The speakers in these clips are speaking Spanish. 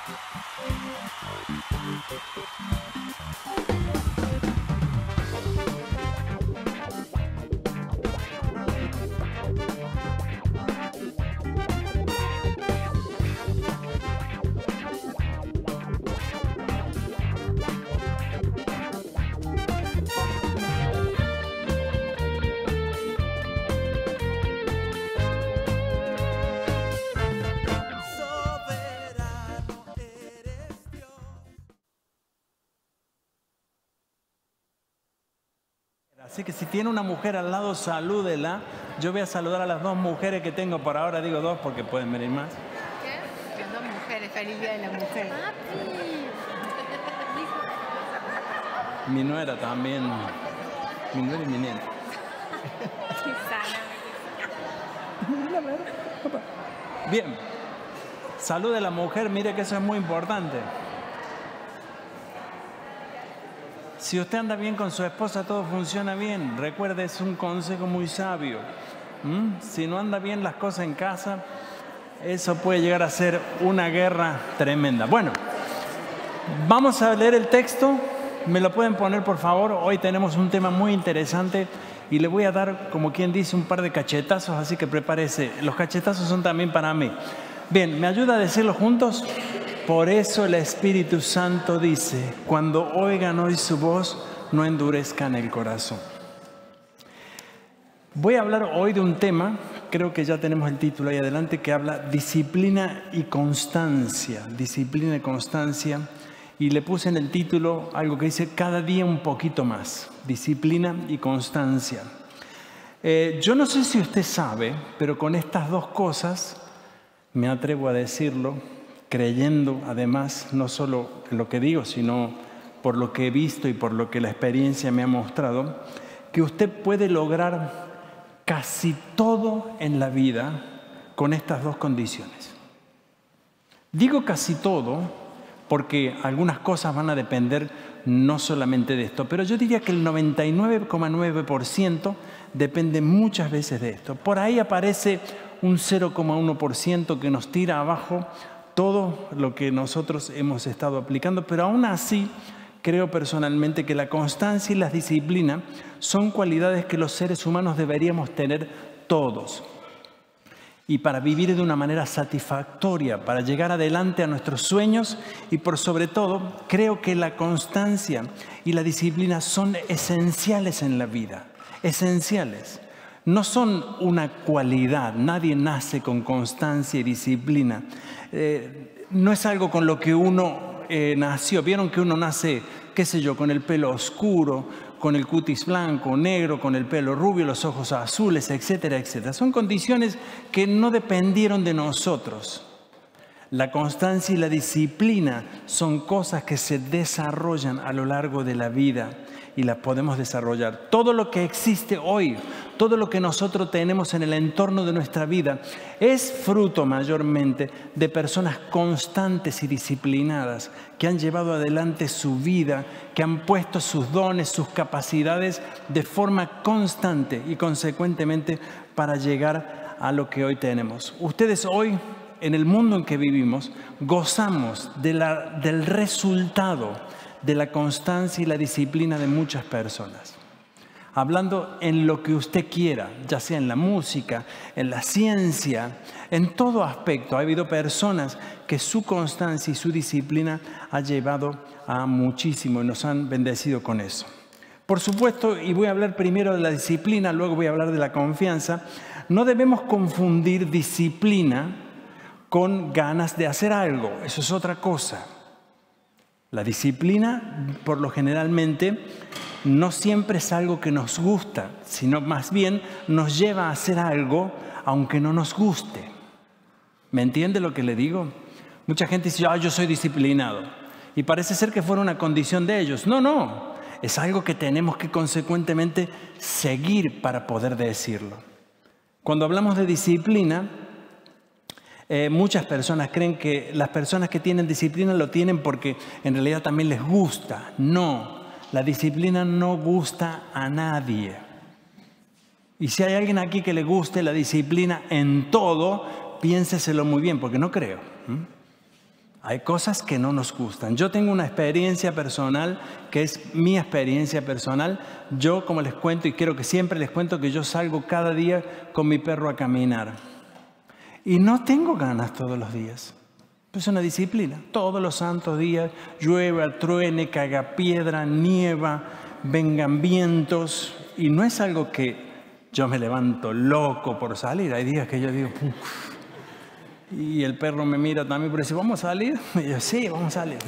Así que si tiene una mujer al lado, salúdela. Yo voy a saludar a las dos mujeres que tengo por ahora, digo dos porque pueden venir más. ¿Qué? Las dos mujeres, feliz día de la mujer. Mi nuera también. Mi nuera y mi nena. Bien. Salude a la mujer, mire que eso es muy importante. Si usted anda bien con su esposa, todo funciona bien. Recuerde, es un consejo muy sabio. ¿Mm? Si no anda bien las cosas en casa, eso puede llegar a ser una guerra tremenda. Bueno, vamos a leer el texto. ¿Me lo pueden poner, por favor? Hoy tenemos un tema muy interesante y le voy a dar, como quien dice, un par de cachetazos, así que prepárese. Los cachetazos son también para mí. Bien, ¿me ayuda a decirlo juntos? Por eso el Espíritu Santo dice, cuando oigan hoy su voz, no endurezcan el corazón. Voy a hablar hoy de un tema, creo que ya tenemos el título ahí adelante, que habla disciplina y constancia, disciplina y constancia. Y le puse en el título algo que dice cada día un poquito más, disciplina y constancia. Eh, yo no sé si usted sabe, pero con estas dos cosas, me atrevo a decirlo, creyendo además no solo en lo que digo, sino por lo que he visto y por lo que la experiencia me ha mostrado, que usted puede lograr casi todo en la vida con estas dos condiciones. Digo casi todo porque algunas cosas van a depender no solamente de esto, pero yo diría que el 99,9% depende muchas veces de esto. Por ahí aparece un 0,1% que nos tira abajo todo lo que nosotros hemos estado aplicando, pero aún así creo personalmente que la constancia y la disciplina son cualidades que los seres humanos deberíamos tener todos y para vivir de una manera satisfactoria, para llegar adelante a nuestros sueños y por sobre todo creo que la constancia y la disciplina son esenciales en la vida, esenciales. No son una cualidad, nadie nace con constancia y disciplina. Eh, no es algo con lo que uno eh, nació. Vieron que uno nace, qué sé yo, con el pelo oscuro, con el cutis blanco, negro, con el pelo rubio, los ojos azules, etcétera, etcétera. Son condiciones que no dependieron de nosotros. La constancia y la disciplina son cosas que se desarrollan a lo largo de la vida y las podemos desarrollar. Todo lo que existe hoy, todo lo que nosotros tenemos en el entorno de nuestra vida, es fruto mayormente de personas constantes y disciplinadas que han llevado adelante su vida, que han puesto sus dones, sus capacidades de forma constante y consecuentemente para llegar a lo que hoy tenemos. Ustedes hoy en el mundo en que vivimos gozamos de la, del resultado de la constancia y la disciplina de muchas personas. Hablando en lo que usted quiera, ya sea en la música, en la ciencia, en todo aspecto. Ha habido personas que su constancia y su disciplina ha llevado a muchísimo y nos han bendecido con eso. Por supuesto, y voy a hablar primero de la disciplina, luego voy a hablar de la confianza, no debemos confundir disciplina con ganas de hacer algo, eso es otra cosa. La disciplina, por lo generalmente, no siempre es algo que nos gusta, sino más bien nos lleva a hacer algo aunque no nos guste. ¿Me entiende lo que le digo? Mucha gente dice, ah, yo soy disciplinado. Y parece ser que fuera una condición de ellos. No, no. Es algo que tenemos que consecuentemente seguir para poder decirlo. Cuando hablamos de disciplina, eh, muchas personas creen que las personas que tienen disciplina lo tienen porque en realidad también les gusta. No, la disciplina no gusta a nadie. Y si hay alguien aquí que le guste la disciplina en todo, piénseselo muy bien, porque no creo. Hay cosas que no nos gustan. Yo tengo una experiencia personal que es mi experiencia personal. Yo, como les cuento, y quiero que siempre les cuento que yo salgo cada día con mi perro a caminar. Y no tengo ganas todos los días. Es una disciplina. Todos los santos días llueve, truene, caga piedra, nieva, vengan vientos. Y no es algo que yo me levanto loco por salir. Hay días que yo digo, y el perro me mira también, pero dice, ¿vamos a salir? Y yo, sí, vamos a salir.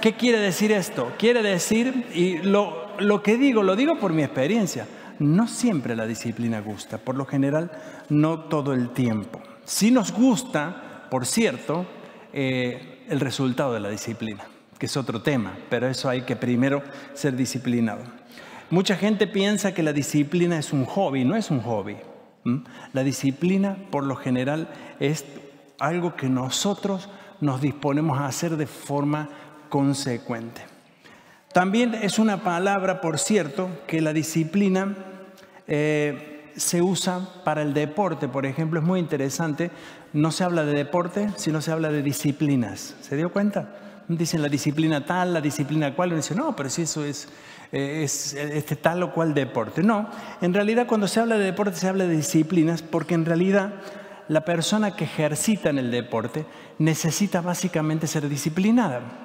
¿Qué quiere decir esto? Quiere decir, y lo, lo que digo, lo digo por mi experiencia, no siempre la disciplina gusta, por lo general no todo el tiempo. Si nos gusta, por cierto, eh, el resultado de la disciplina, que es otro tema, pero eso hay que primero ser disciplinado. Mucha gente piensa que la disciplina es un hobby, no es un hobby. La disciplina, por lo general, es algo que nosotros nos disponemos a hacer de forma consecuente. También es una palabra, por cierto, que la disciplina eh, se usa para el deporte, por ejemplo, es muy interesante. No se habla de deporte, sino se habla de disciplinas. ¿Se dio cuenta? Dicen la disciplina tal, la disciplina cual. Uno dice, no, pero si eso es, eh, es este tal o cual deporte. No, en realidad cuando se habla de deporte se habla de disciplinas porque en realidad la persona que ejercita en el deporte necesita básicamente ser disciplinada.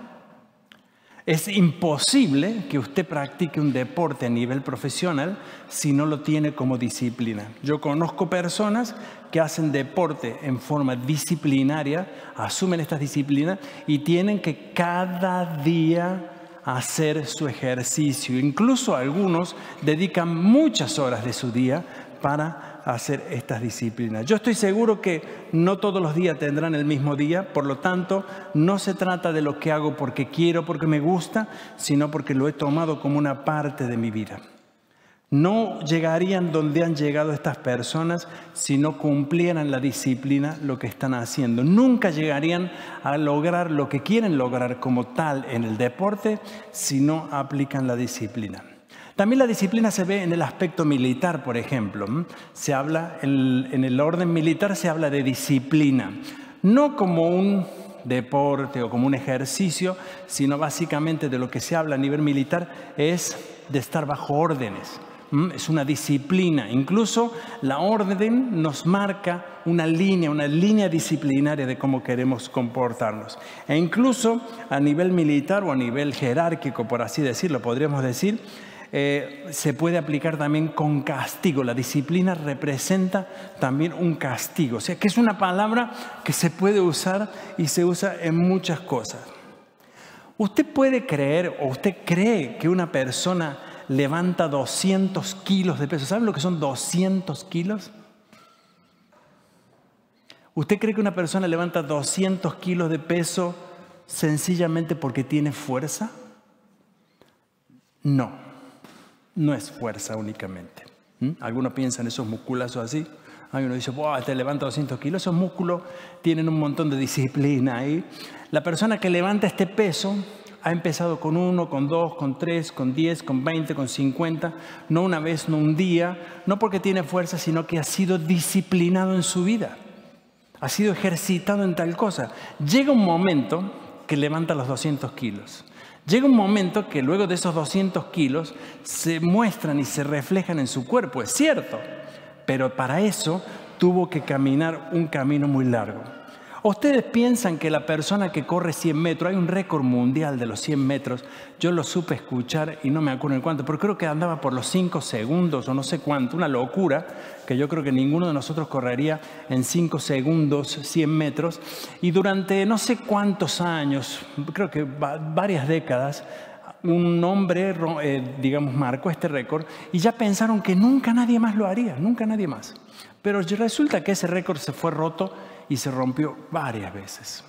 Es imposible que usted practique un deporte a nivel profesional si no lo tiene como disciplina. Yo conozco personas que hacen deporte en forma disciplinaria, asumen estas disciplinas y tienen que cada día hacer su ejercicio. Incluso algunos dedican muchas horas de su día para hacer estas disciplinas. Yo estoy seguro que no todos los días tendrán el mismo día, por lo tanto, no se trata de lo que hago porque quiero, porque me gusta, sino porque lo he tomado como una parte de mi vida. No llegarían donde han llegado estas personas si no cumplieran la disciplina lo que están haciendo. Nunca llegarían a lograr lo que quieren lograr como tal en el deporte si no aplican la disciplina. También la disciplina se ve en el aspecto militar, por ejemplo. Se habla, en el orden militar se habla de disciplina, no como un deporte o como un ejercicio, sino básicamente de lo que se habla a nivel militar es de estar bajo órdenes. Es una disciplina. Incluso la orden nos marca una línea, una línea disciplinaria de cómo queremos comportarnos. E incluso a nivel militar o a nivel jerárquico, por así decirlo, podríamos decir, eh, se puede aplicar también con castigo. La disciplina representa también un castigo. O sea que es una palabra que se puede usar y se usa en muchas cosas. Usted puede creer o usted cree que una persona levanta 200 kilos de peso. ¿Saben lo que son 200 kilos? ¿Usted cree que una persona levanta 200 kilos de peso sencillamente porque tiene fuerza? No no es fuerza únicamente. Algunos piensan esos musculazos así. Hay uno dice, wow, te levanta 200 kilos. Esos músculos tienen un montón de disciplina ahí. La persona que levanta este peso ha empezado con uno, con dos, con tres, con diez, con veinte, con cincuenta, no una vez, no un día, no porque tiene fuerza, sino que ha sido disciplinado en su vida, ha sido ejercitado en tal cosa. Llega un momento que levanta los 200 kilos. Llega un momento que luego de esos 200 kilos se muestran y se reflejan en su cuerpo, es cierto, pero para eso tuvo que caminar un camino muy largo. ¿Ustedes piensan que la persona que corre 100 metros, hay un récord mundial de los 100 metros, yo lo supe escuchar y no me acuerdo en cuánto, pero creo que andaba por los 5 segundos o no sé cuánto, una locura, que yo creo que ninguno de nosotros correría en 5 segundos 100 metros. Y durante no sé cuántos años, creo que varias décadas, un hombre, eh, digamos, marcó este récord y ya pensaron que nunca nadie más lo haría, nunca nadie más. Pero resulta que ese récord se fue roto y se rompió varias veces.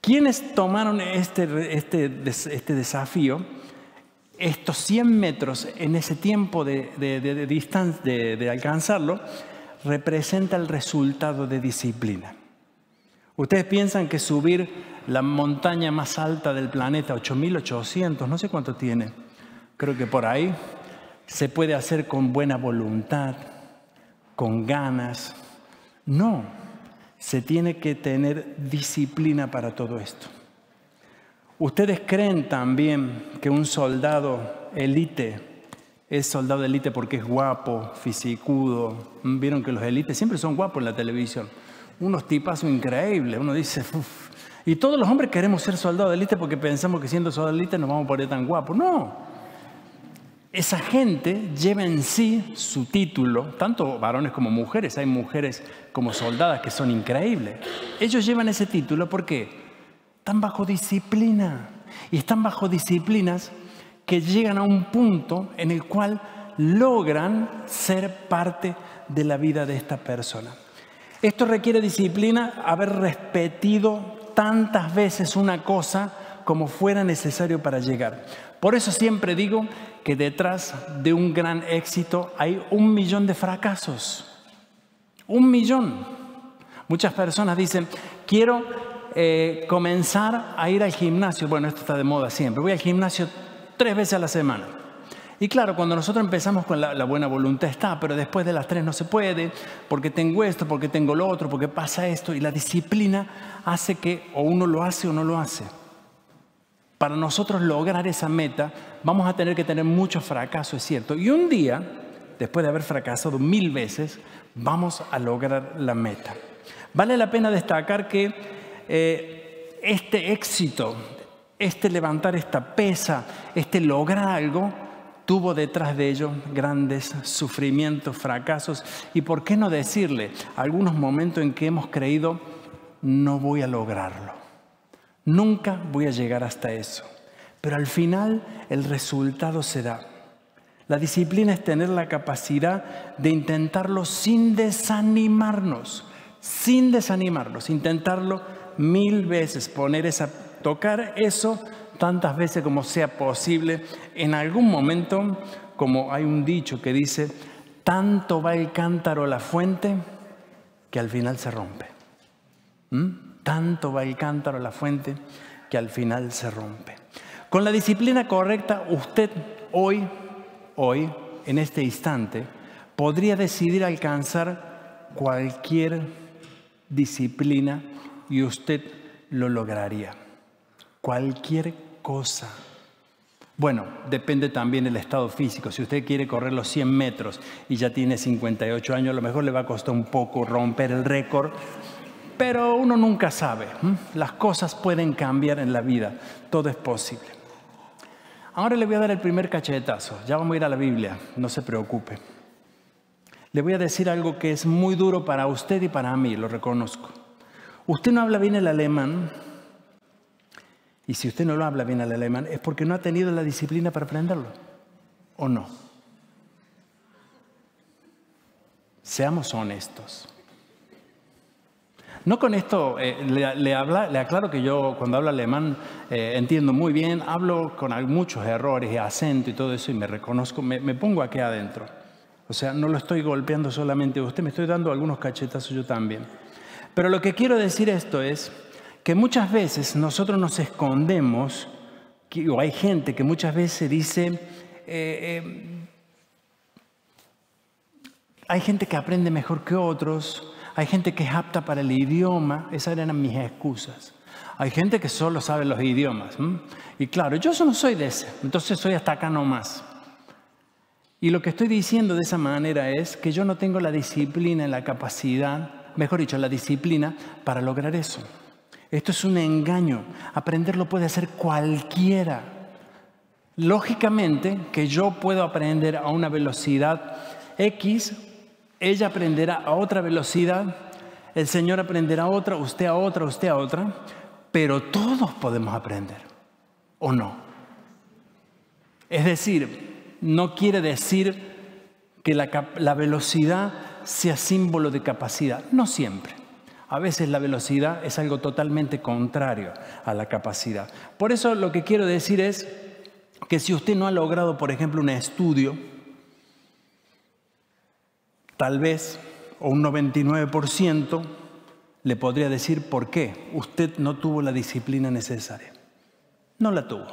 ¿Quiénes tomaron este, este, este desafío? Estos 100 metros en ese tiempo de, de distancia, de alcanzarlo, representa el resultado de disciplina. Ustedes piensan que subir la montaña más alta del planeta, 8800, no sé cuánto tiene, creo que por ahí, se puede hacer con buena voluntad, con ganas. No, se tiene que tener disciplina para todo esto. ¿Ustedes creen también que un soldado elite es soldado elite porque es guapo, fisicudo? Vieron que los elites siempre son guapos en la televisión. Unos tipazos increíbles. Uno dice, uff. Y todos los hombres queremos ser soldados de élite porque pensamos que siendo soldados de élite nos vamos a poner tan guapos. No. Esa gente lleva en sí su título, tanto varones como mujeres. Hay mujeres como soldadas que son increíbles. Ellos llevan ese título porque están bajo disciplina. Y están bajo disciplinas que llegan a un punto en el cual logran ser parte de la vida de esta persona. Esto requiere disciplina, haber repetido tantas veces una cosa como fuera necesario para llegar. Por eso siempre digo que detrás de un gran éxito hay un millón de fracasos. Un millón. Muchas personas dicen, quiero eh, comenzar a ir al gimnasio. Bueno, esto está de moda siempre. Voy al gimnasio tres veces a la semana. Y claro, cuando nosotros empezamos con la, buena voluntad está, pero después de las tres no se puede, porque tengo esto, porque tengo lo otro, porque pasa esto, y la disciplina hace que o uno lo hace o no lo hace. Para nosotros lograr esa meta vamos a tener que tener muchos fracasos, es cierto. Y un día, después de haber fracasado mil veces, vamos a lograr la meta. Vale la pena destacar que eh, este éxito, este levantar esta pesa, este lograr algo, tuvo detrás de ello grandes sufrimientos, fracasos y, ¿por qué no decirle, algunos momentos en que hemos creído, no voy a lograrlo, nunca voy a llegar hasta eso. Pero al final el resultado se da. La disciplina es tener la capacidad de intentarlo sin desanimarnos, sin desanimarnos, intentarlo mil veces, poner esa, tocar eso tantas veces como sea posible, en algún momento, como hay un dicho que dice, tanto va el cántaro a la fuente que al final se rompe. ¿Mm? Tanto va el cántaro a la fuente que al final se rompe. Con la disciplina correcta, usted hoy, hoy, en este instante, podría decidir alcanzar cualquier disciplina y usted lo lograría. Cualquier cosa. Bueno, depende también del estado físico. Si usted quiere correr los 100 metros y ya tiene 58 años, a lo mejor le va a costar un poco romper el récord, pero uno nunca sabe. Las cosas pueden cambiar en la vida, todo es posible. Ahora le voy a dar el primer cachetazo, ya vamos a ir a la Biblia, no se preocupe. Le voy a decir algo que es muy duro para usted y para mí, lo reconozco. Usted no habla bien el alemán, y si usted no lo habla bien el alemán, es porque no ha tenido la disciplina para aprenderlo. ¿O no? Seamos honestos. No con esto, eh, le, aclaro que yo cuando hablo alemán eh, entiendo muy bien, hablo con muchos errores y acento y todo eso y me reconozco, me, me, pongo aquí adentro. O sea, no lo estoy golpeando solamente usted, me estoy dando algunos cachetazos yo también. Pero lo que quiero decir esto es que muchas veces nosotros nos escondemos, o hay gente que muchas veces dice, eh, hay gente que aprende mejor que otros, hay gente que es apta para el idioma, esas eran mis excusas. Hay gente que solo sabe los idiomas. Y claro, yo no soy de ese, entonces soy hasta acá nomás. Y lo que estoy diciendo de esa manera es que yo no tengo la disciplina, la capacidad, mejor dicho, la disciplina para lograr eso. Esto es un engaño. Aprenderlo puede hacer cualquiera. Lógicamente que yo puedo aprender a una velocidad X, ella aprenderá a otra velocidad, el Señor aprenderá a otra, usted a otra, usted a otra, pero todos podemos aprender, ¿o no? Es decir, no quiere decir que la, la velocidad sea símbolo de capacidad, no siempre. A veces la velocidad es algo totalmente contrario a la capacidad. Por eso lo que quiero decir es que si usted no ha logrado, por ejemplo, un estudio, tal vez, o un 99%, le podría decir por qué usted no tuvo la disciplina necesaria. No la tuvo.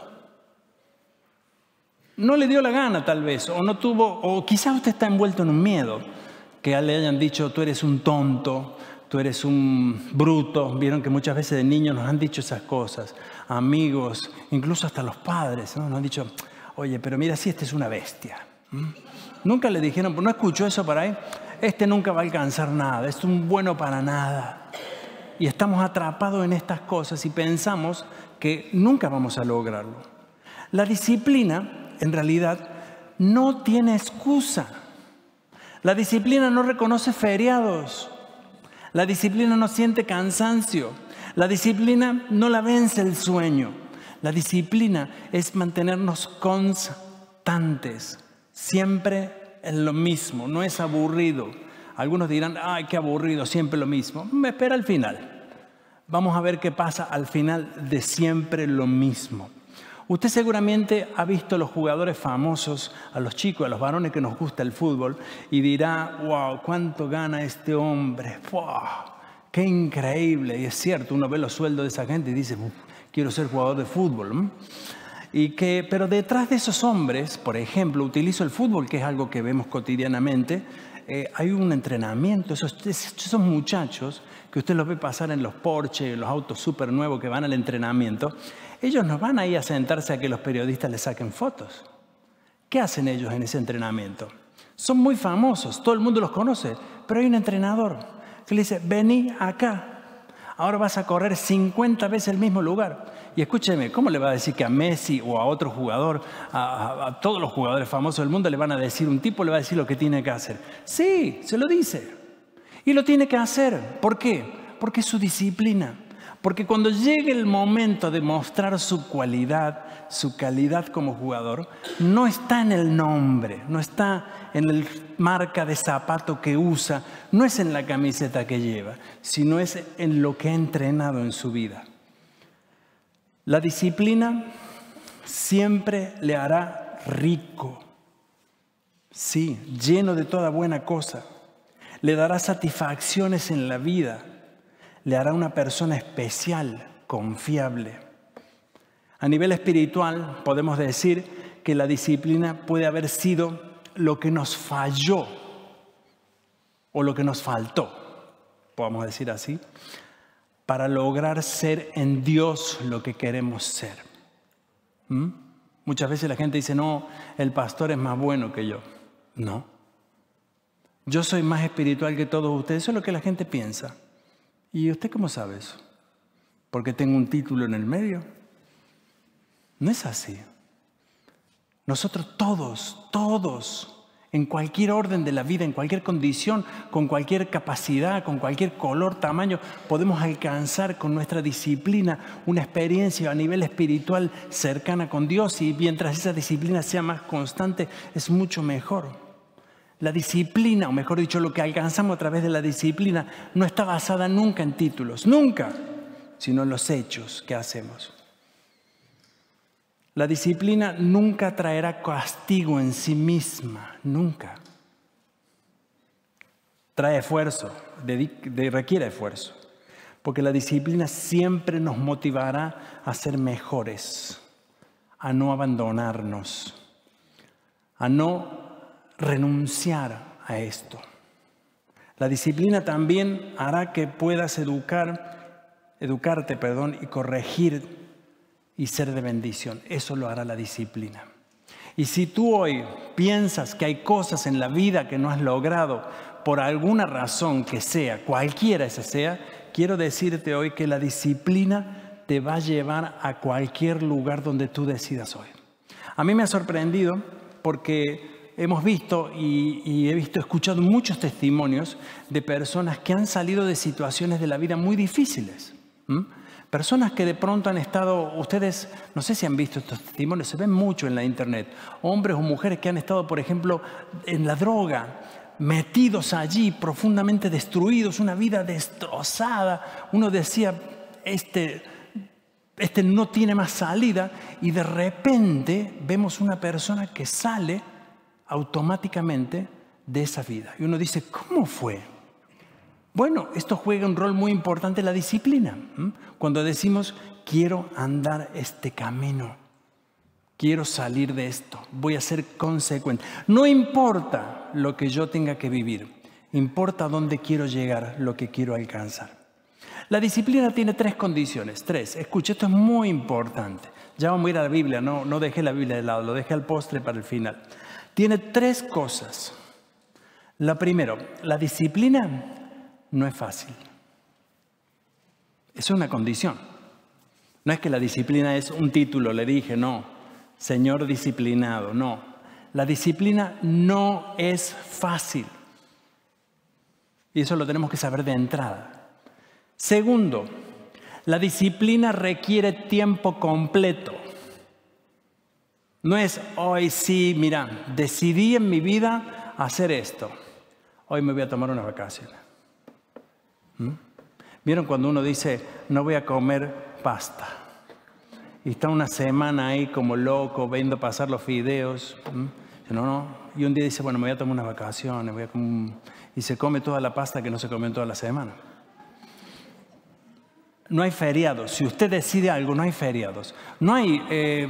No le dio la gana tal vez, o no tuvo, o quizás usted está envuelto en un miedo, que le hayan dicho tú eres un tonto, tú eres un bruto. Vieron que muchas veces de niños nos han dicho esas cosas. Amigos, incluso hasta los padres, ¿no? nos han dicho, oye, pero mira, si este es una bestia. Nunca le dijeron, no escucho eso por ahí, este nunca va a alcanzar nada, es un bueno para nada. Y estamos atrapados en estas cosas y pensamos que nunca vamos a lograrlo. La disciplina, en realidad, no tiene excusa. La disciplina no reconoce feriados. La disciplina no siente cansancio. La disciplina no la vence el sueño. La disciplina es mantenernos constantes, siempre en lo mismo, no es aburrido. Algunos dirán, ay, qué aburrido, siempre lo mismo. Me espera al final. Vamos a ver qué pasa al final de siempre lo mismo. Usted seguramente ha visto a los jugadores famosos, a los chicos, a los varones que nos gusta el fútbol, y dirá, wow, ¿cuánto gana este hombre? Wow, ¡Qué increíble! Y es cierto, uno ve los sueldos de esa gente y dice, quiero ser jugador de fútbol. Y que, pero detrás de esos hombres, por ejemplo, utilizo el fútbol, que es algo que vemos cotidianamente, eh, hay un entrenamiento. Esos, muchachos que usted los ve pasar en los Porsche, los autos súper nuevos que van al entrenamiento, ellos no van ahí a sentarse a que los periodistas les saquen fotos. ¿Qué hacen ellos en ese entrenamiento? Son muy famosos, todo el mundo los conoce, pero hay un entrenador que le dice, vení acá, ahora vas a correr 50 veces el mismo lugar. Y escúcheme, ¿cómo le va a decir que a Messi o a otro jugador, a, todos los jugadores famosos del mundo le van a decir, un tipo le va a decir lo que tiene que hacer? Sí, se lo dice. Y lo tiene que hacer. ¿Por qué? Porque es su disciplina. Porque cuando llegue el momento de mostrar su cualidad, su calidad como jugador, no está en el nombre, no está en la marca de zapato que usa, no es en la camiseta que lleva, sino es en lo que ha entrenado en su vida. La disciplina siempre le hará rico, sí, lleno de toda buena cosa. Le dará satisfacciones en la vida le hará una persona especial, confiable. A nivel espiritual podemos decir que la disciplina puede haber sido lo que nos falló o lo que nos faltó, podemos decir así, para lograr ser en Dios lo que queremos ser. ¿Mm? Muchas veces la gente dice, no, el pastor es más bueno que yo. No. Yo soy más espiritual que todos ustedes. Eso es lo que la gente piensa. ¿Y usted cómo sabe eso? ¿Porque tengo un título en el medio? No es así. Nosotros todos, todos, en cualquier orden de la vida, en cualquier condición, con cualquier capacidad, con cualquier color, tamaño, podemos alcanzar con nuestra disciplina una experiencia a nivel espiritual cercana con Dios y mientras esa disciplina sea más constante, es mucho mejor. La disciplina, o mejor dicho, lo que alcanzamos a través de la disciplina, no está basada nunca en títulos, nunca, sino en los hechos que hacemos. La disciplina nunca traerá castigo en sí misma, nunca. Trae esfuerzo, requiere esfuerzo, porque la disciplina siempre nos motivará a ser mejores, a no abandonarnos, a no renunciar a esto. La disciplina también hará que puedas educar, educarte, perdón, y corregir y ser de bendición. Eso lo hará la disciplina. Y si tú hoy piensas que hay cosas en la vida que no has logrado por alguna razón que sea, cualquiera esa sea, quiero decirte hoy que la disciplina te va a llevar a cualquier lugar donde tú decidas hoy. A mí me ha sorprendido porque hemos visto y, he visto, escuchado muchos testimonios de personas que han salido de situaciones de la vida muy difíciles. Personas que de pronto han estado, ustedes, no sé si han visto estos testimonios, se ven mucho en la internet. Hombres o mujeres que han estado, por ejemplo, en la droga, metidos allí, profundamente destruidos, una vida destrozada. Uno decía, este, este no tiene más salida y de repente vemos una persona que sale automáticamente de esa vida. Y uno dice, ¿cómo fue? Bueno, esto juega un rol muy importante en la disciplina. Cuando decimos, quiero andar este camino, quiero salir de esto, voy a ser consecuente. No importa lo que yo tenga que vivir, importa dónde quiero llegar, lo que quiero alcanzar. La disciplina tiene tres condiciones, tres. Escuche, esto es muy importante. Ya vamos a ir a la Biblia, no, no dejé la Biblia de lado, lo dejé al postre para el final. Tiene tres cosas. La primero, la disciplina no es fácil. Es una condición. No es que la disciplina es un título, le dije, no. Señor disciplinado, no. La disciplina no es fácil. Y eso lo tenemos que saber de entrada. Segundo, la disciplina requiere tiempo completo. No es hoy sí, mira, decidí en mi vida hacer esto. Hoy me voy a tomar una vacación. ¿Mm? ¿Vieron cuando uno dice, no voy a comer pasta? Y está una semana ahí como loco, viendo pasar los fideos. ¿Mm? No, no. Y un día dice, bueno, me voy a tomar unas vacaciones. Y se come toda la pasta que no se comió en toda la semana. No hay feriados. Si usted decide algo, no hay feriados. No hay, eh,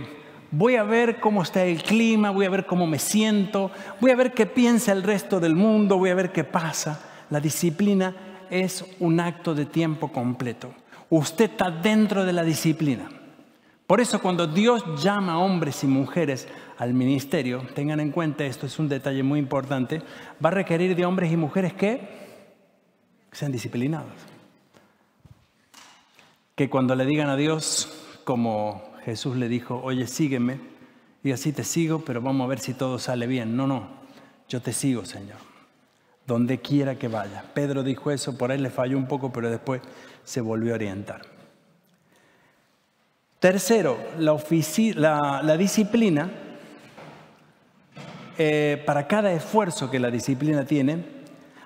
voy a ver cómo está el clima, voy a ver cómo me siento, voy a ver qué piensa el resto del mundo, voy a ver qué pasa. La disciplina es un acto de tiempo completo. Usted está dentro de la disciplina. Por eso cuando Dios llama a hombres y mujeres al ministerio, tengan en cuenta esto, es un detalle muy importante, va a requerir de hombres y mujeres que sean disciplinados. Que cuando le digan a Dios, como Jesús le dijo, oye, sígueme, y así te sigo, pero vamos a ver si todo sale bien. No, no, yo te sigo, Señor, donde quiera que vaya. Pedro dijo eso, por ahí le falló un poco, pero después se volvió a orientar. Tercero, la, disciplina, eh, para cada esfuerzo que la disciplina tiene,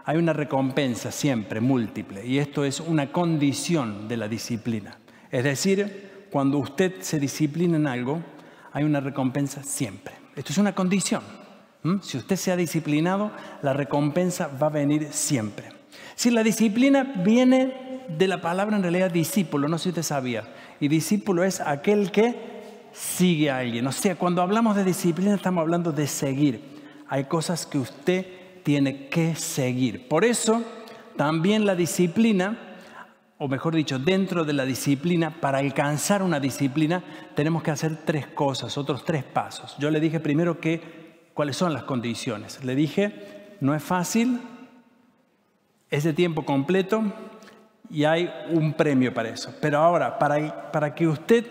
hay una recompensa siempre, múltiple, y esto es una condición de la disciplina. Es decir, cuando usted se disciplina en algo, hay una recompensa siempre. Esto es una condición. Si usted se ha disciplinado, la recompensa va a venir siempre. Si la disciplina viene de la palabra en realidad discípulo, no sé si usted sabía, y discípulo es aquel que sigue a alguien. O sea, cuando hablamos de disciplina estamos hablando de seguir. Hay cosas que usted tiene que seguir. Por eso, también la disciplina, o mejor dicho, dentro de la disciplina, para alcanzar una disciplina, tenemos que hacer tres cosas, otros tres pasos. Yo le dije primero que, cuáles son las condiciones. Le dije, no es fácil, es de tiempo completo, y hay un premio para eso. Pero ahora, para, para que usted,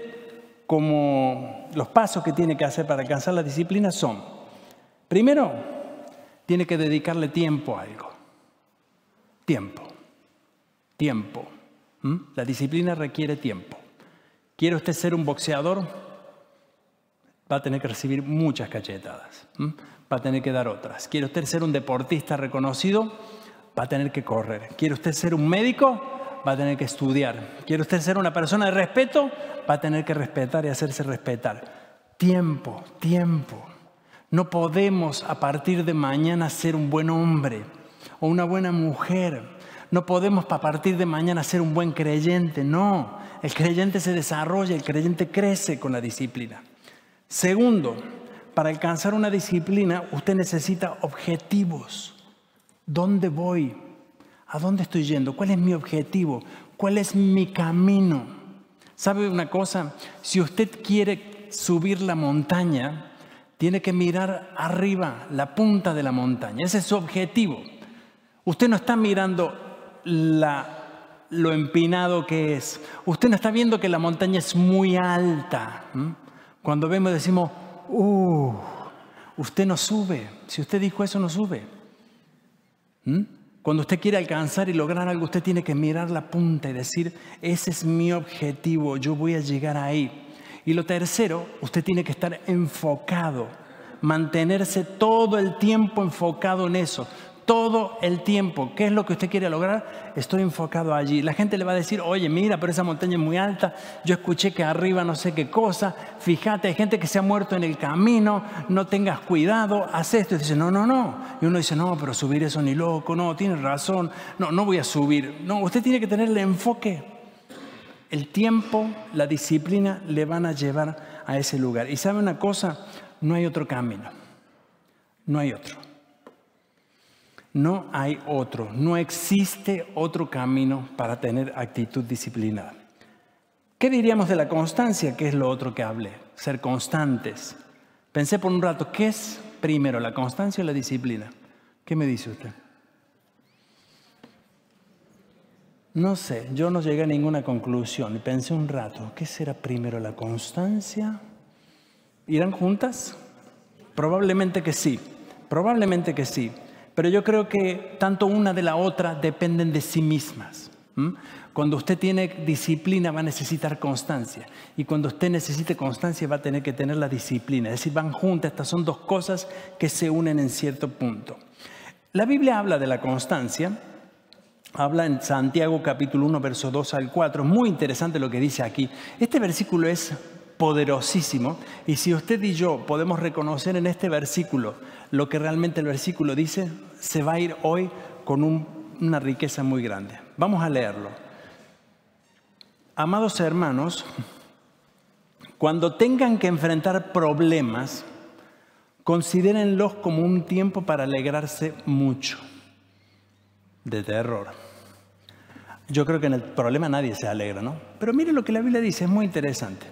como los pasos que tiene que hacer para alcanzar la disciplina son, primero, tiene que dedicarle tiempo a algo. Tiempo. Tiempo. ¿Mm? La disciplina requiere tiempo. ¿Quiere usted ser un boxeador? Va a tener que recibir muchas cachetadas. Va a tener que dar otras. ¿Quiere usted ser un deportista reconocido? Va a tener que correr. ¿Quiere usted ser un médico? va a tener que estudiar. ¿Quiere usted ser una persona de respeto? Va a tener que respetar y hacerse respetar. Tiempo, tiempo. No podemos a partir de mañana ser un buen hombre o una buena mujer. No podemos a partir de mañana ser un buen creyente. No, el creyente se desarrolla, el creyente crece con la disciplina. Segundo, para alcanzar una disciplina usted necesita objetivos. ¿Dónde voy? ¿A dónde estoy yendo? ¿Cuál es mi objetivo? ¿Cuál es mi camino? ¿Sabe una cosa? Si usted quiere subir la montaña, tiene que mirar arriba, la punta de la montaña. Ese es su objetivo. Usted no está mirando lo empinado que es. Usted no está viendo que la montaña es muy alta. Cuando vemos decimos, uh, usted no sube. Si usted dijo eso, no sube. Cuando usted quiere alcanzar y lograr algo, usted tiene que mirar la punta y decir, ese es mi objetivo, yo voy a llegar ahí. Y lo tercero, usted tiene que estar enfocado, mantenerse todo el tiempo enfocado en eso todo el tiempo. ¿Qué es lo que usted quiere lograr? Estoy enfocado allí. La gente le va a decir, oye, mira, pero esa montaña es muy alta, yo escuché que arriba no sé qué cosa, fíjate, hay gente que se ha muerto en el camino, no tengas cuidado, haz esto. Y dice, no, no, no. Y uno dice, no, pero subir eso ni loco, no, tienes razón, no, no voy a subir. No, usted tiene que tener el enfoque. El tiempo, la disciplina le van a llevar a ese lugar. Y sabe una cosa, no hay otro camino, no hay otro. No hay otro, no existe otro camino para tener actitud disciplinada. ¿Qué diríamos de la constancia? ¿Qué es lo otro que hablé? Ser constantes. Pensé por un rato, ¿qué es primero, la constancia o la disciplina? ¿Qué me dice usted? No sé, yo no llegué a ninguna conclusión y pensé un rato, ¿qué será primero la constancia? ¿Irán juntas? Probablemente que sí, probablemente que sí. Pero yo creo que tanto una de la otra dependen de sí mismas. Cuando usted tiene disciplina va a necesitar constancia. Y cuando usted necesite constancia va a tener que tener la disciplina. Es decir, van juntas. Estas son dos cosas que se unen en cierto punto. La Biblia habla de la constancia. Habla en Santiago capítulo 1, verso 2 al 4. Muy interesante lo que dice aquí. Este versículo es poderosísimo. Y si usted y yo podemos reconocer en este versículo lo que realmente el versículo dice, se va a ir hoy con una riqueza muy grande. Vamos a leerlo. Amados hermanos, cuando tengan que enfrentar problemas, considérenlos como un tiempo para alegrarse mucho de terror. Yo creo que en el problema nadie se alegra, ¿no? Pero mire lo que la Biblia dice, es muy interesante.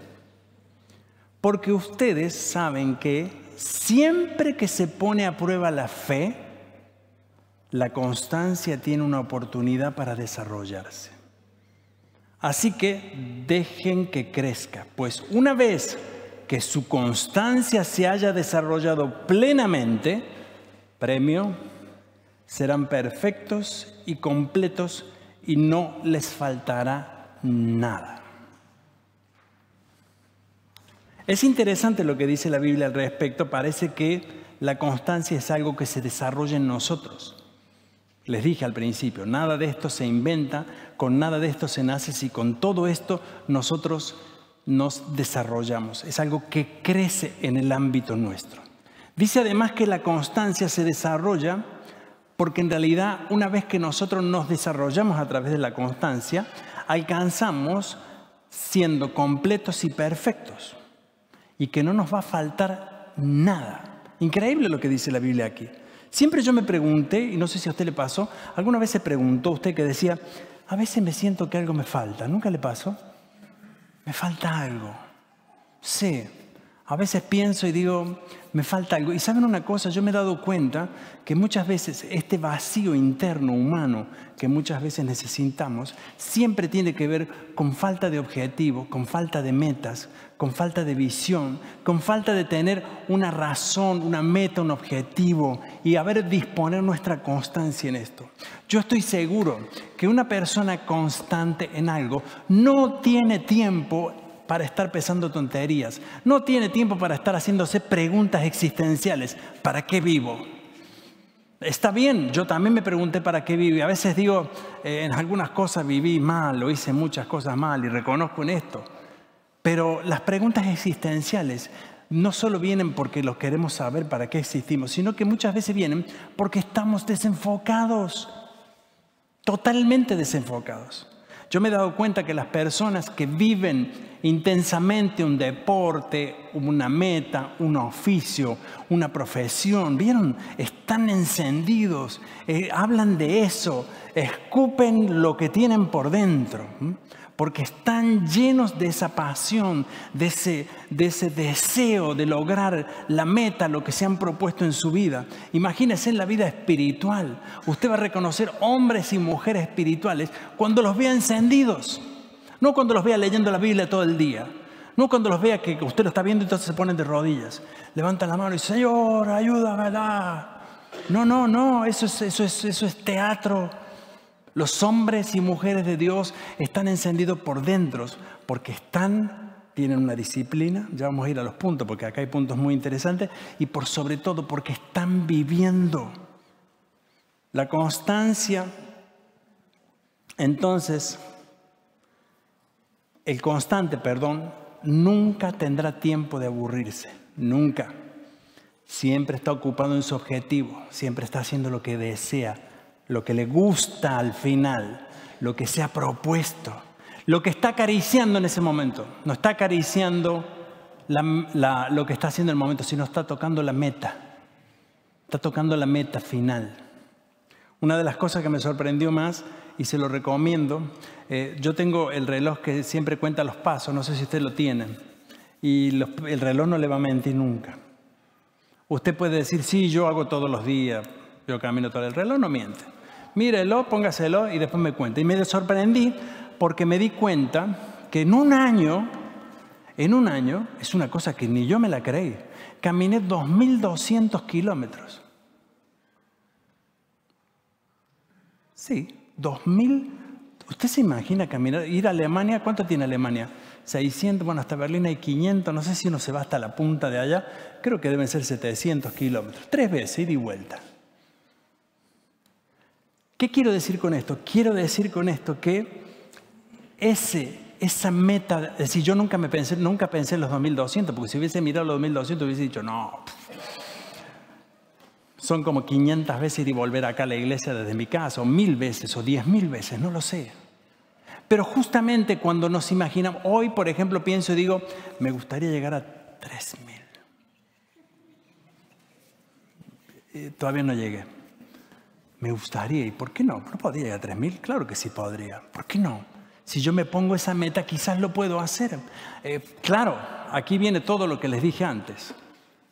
Porque ustedes saben que siempre que se pone a prueba la fe, la constancia tiene una oportunidad para desarrollarse. Así que dejen que crezca, pues una vez que su constancia se haya desarrollado plenamente, premio, serán perfectos y completos y no les faltará nada. Es interesante lo que dice la Biblia al respecto. Parece que la constancia es algo que se desarrolla en nosotros. Les dije al principio, nada de esto se inventa, con nada de esto se nace, si con todo esto nosotros nos desarrollamos. Es algo que crece en el ámbito nuestro. Dice además que la constancia se desarrolla porque en realidad una vez que nosotros nos desarrollamos a través de la constancia, alcanzamos siendo completos y perfectos y que no nos va a faltar nada. Increíble lo que dice la Biblia aquí. Siempre yo me pregunté, y no sé si a usted le pasó, alguna vez se preguntó usted que decía, a veces me siento que algo me falta. ¿Nunca le pasó? Me falta algo. Sí, a veces pienso y digo, me falta algo. Y saben una cosa, yo me he dado cuenta que muchas veces este vacío interno humano que muchas veces necesitamos siempre tiene que ver con falta de objetivo, con falta de metas, con falta de visión, con falta de tener una razón, una meta, un objetivo y haber disponer nuestra constancia en esto. Yo estoy seguro que una persona constante en algo no tiene tiempo para estar pensando tonterías. No tiene tiempo para estar haciéndose preguntas existenciales. ¿Para qué vivo? Está bien, yo también me pregunté para qué vivo. a veces digo, eh, en algunas cosas viví mal o hice muchas cosas mal y reconozco en esto. Pero las preguntas existenciales no solo vienen porque lo queremos saber para qué existimos, sino que muchas veces vienen porque estamos desenfocados, totalmente desenfocados. Yo me he dado cuenta que las personas que viven intensamente un deporte, una meta, un oficio, una profesión, ¿vieron? Están encendidos, eh, hablan de eso, escupen lo que tienen por dentro porque están llenos de esa pasión, de ese, de ese deseo de lograr la meta, lo que se han propuesto en su vida. Imagínense en la vida espiritual. Usted va a reconocer hombres y mujeres espirituales cuando los vea encendidos, no cuando los vea leyendo la Biblia todo el día. No cuando los vea que usted lo está viendo y entonces se ponen de rodillas. Levanta la mano y dice, Señor, ayúdame. No, no, no, eso es, eso es, eso es teatro los hombres y mujeres de Dios están encendidos por dentro porque están, tienen una disciplina, ya vamos a ir a los puntos porque acá hay puntos muy interesantes, y por sobre todo porque están viviendo. La constancia, entonces, el constante, perdón, nunca tendrá tiempo de aburrirse, nunca. Siempre está ocupado en su objetivo, siempre está haciendo lo que desea lo que le gusta al final, lo que se ha propuesto, lo que está acariciando en ese momento. No está acariciando lo que está haciendo en el momento, sino está tocando la meta. Está tocando la meta final. Una de las cosas que me sorprendió más, y se lo recomiendo, eh, yo tengo el reloj que siempre cuenta los pasos, no sé si usted lo tiene, y el reloj no le va a mentir nunca. Usted puede decir, sí, yo hago todos los días, yo camino todo el reloj, no miente. Mírelo, póngaselo y después me cuenta. Y me sorprendí porque me di cuenta que en un año, en un año, es una cosa que ni yo me la creí, caminé 2.200 kilómetros. Sí, 2.000. ¿Usted se imagina caminar, ir a Alemania? ¿Cuánto tiene Alemania? 600, bueno, hasta Berlín hay 500, no sé si uno se va hasta la punta de allá, creo que deben ser 700 kilómetros, tres veces, ida y vuelta. ¿Qué quiero decir con esto? Quiero decir con esto que ese, esa meta, es decir, yo nunca, me pensé, nunca pensé en los 2200, porque si hubiese mirado los 2200 hubiese dicho, no, son como 500 veces ir y volver acá a la iglesia desde mi casa, o mil veces, o diez mil veces, no lo sé. Pero justamente cuando nos imaginamos, hoy por ejemplo pienso y digo, me gustaría llegar a tres mil. Eh, todavía no llegué. Me gustaría, ¿y por qué no? ¿No podría llegar a tres mil? Claro que sí podría. ¿Por qué no? Si yo me pongo esa meta, quizás lo puedo hacer. Eh, claro, aquí viene todo lo que les dije antes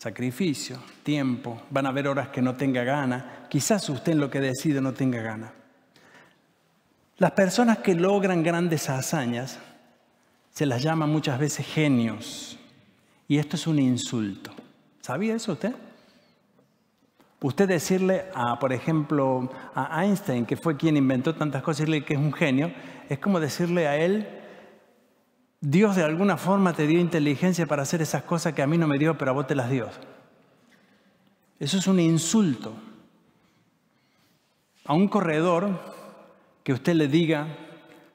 sacrificio, tiempo, van a haber horas que no tenga gana, quizás usted en lo que decide no tenga gana. Las personas que logran grandes hazañas se las llama muchas veces genios y esto es un insulto. ¿Sabía eso usted? Usted decirle a, por ejemplo, a Einstein, que fue quien inventó tantas cosas, decirle que es un genio, es como decirle a él Dios de alguna forma te dio inteligencia para hacer esas cosas que a mí no me dio, pero a vos te las dio. Eso es un insulto. A un corredor que usted le diga,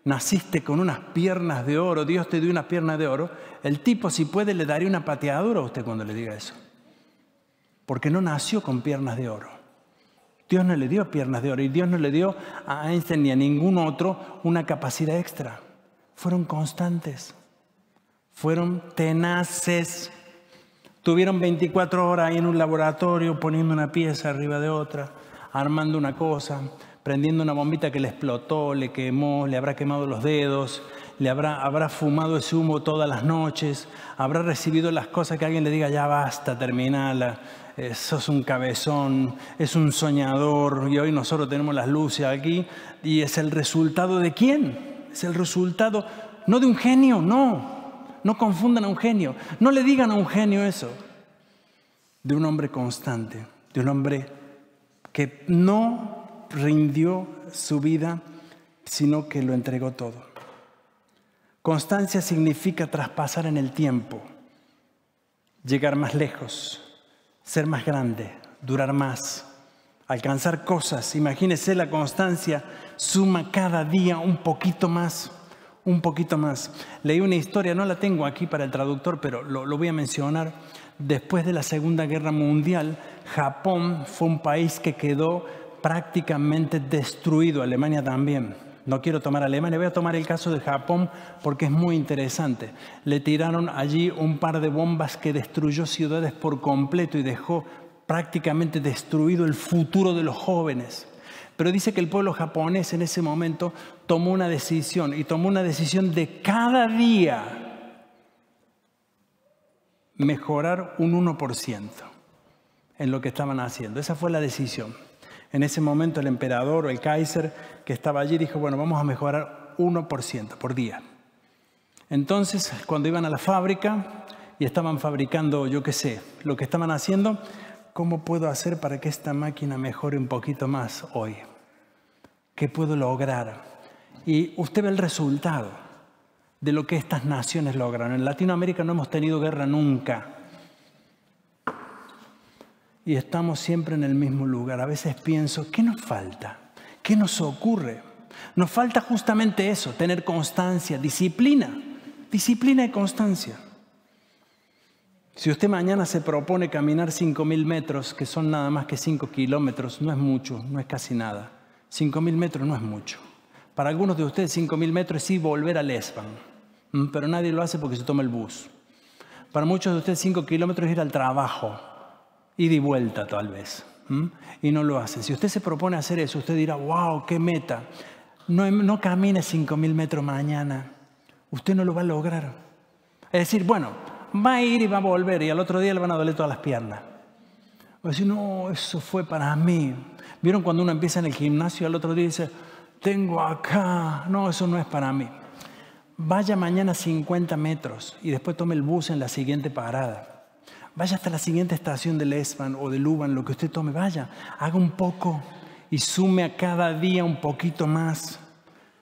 naciste con unas piernas de oro, Dios te dio unas piernas de oro, el tipo si puede le daría una pateadura a usted cuando le diga eso. Porque no nació con piernas de oro. Dios no le dio piernas de oro y Dios no le dio a Einstein ni a ningún otro una capacidad extra fueron constantes, fueron tenaces. Tuvieron 24 horas ahí en un laboratorio poniendo una pieza arriba de otra, armando una cosa, prendiendo una bombita que le explotó, le quemó, le habrá quemado los dedos, le habrá, fumado ese humo todas las noches, habrá recibido las cosas que alguien le diga, ya basta, terminala, sos un cabezón, es un soñador, y hoy nosotros tenemos las luces aquí, y es el resultado de quién? es el resultado no de un genio, no. No confundan a un genio. No le digan a un genio eso. De un hombre constante, de un hombre que no rindió su vida, sino que lo entregó todo. Constancia significa traspasar en el tiempo, llegar más lejos, ser más grande, durar más, alcanzar cosas. Imagínese la constancia suma cada día un poquito más, un poquito más. Leí una historia, no la tengo aquí para el traductor, pero lo, lo voy a mencionar. Después de la Segunda Guerra Mundial, Japón fue un país que quedó prácticamente destruido, Alemania también. No quiero tomar Alemania, voy a tomar el caso de Japón porque es muy interesante. Le tiraron allí un par de bombas que destruyó ciudades por completo y dejó prácticamente destruido el futuro de los jóvenes. Pero dice que el pueblo japonés en ese momento tomó una decisión y tomó una decisión de cada día mejorar un 1% en lo que estaban haciendo. Esa fue la decisión. En ese momento el emperador o el Kaiser que estaba allí dijo, bueno, vamos a mejorar 1% por día. Entonces, cuando iban a la fábrica y estaban fabricando, yo qué sé, lo que estaban haciendo, ¿Cómo puedo hacer para que esta máquina mejore un poquito más hoy? ¿Qué puedo lograr? Y usted ve el resultado de lo que estas naciones logran. En Latinoamérica no hemos tenido guerra nunca. Y estamos siempre en el mismo lugar. A veces pienso, ¿qué nos falta? ¿Qué nos ocurre? Nos falta justamente eso, tener constancia, disciplina. Disciplina y constancia. Si usted mañana se propone caminar 5.000 metros, que son nada más que 5 kilómetros, no es mucho, no es casi nada. 5.000 metros no es mucho. Para algunos de ustedes 5.000 metros es sí volver a Lesban, pero nadie lo hace porque se toma el bus. Para muchos de ustedes 5 kilómetros es ir al trabajo, ir y vuelta tal vez. y no lo hace. Si usted se propone hacer eso, usted dirá, wow, qué meta. No, no camine 5.000 metros mañana. Usted no lo va a lograr. Es decir, bueno, va a ir y va a volver y al otro día le van a doler todas las piernas. Va a decir, no, eso fue para mí. ¿Vieron cuando uno empieza en el gimnasio y al otro día dice, tengo acá, no, eso no es para mí. Vaya mañana 50 metros y después tome el bus en la siguiente parada. Vaya hasta la siguiente estación del Espan o del Uban, lo que usted tome, vaya, haga un poco y sume a cada día un poquito más.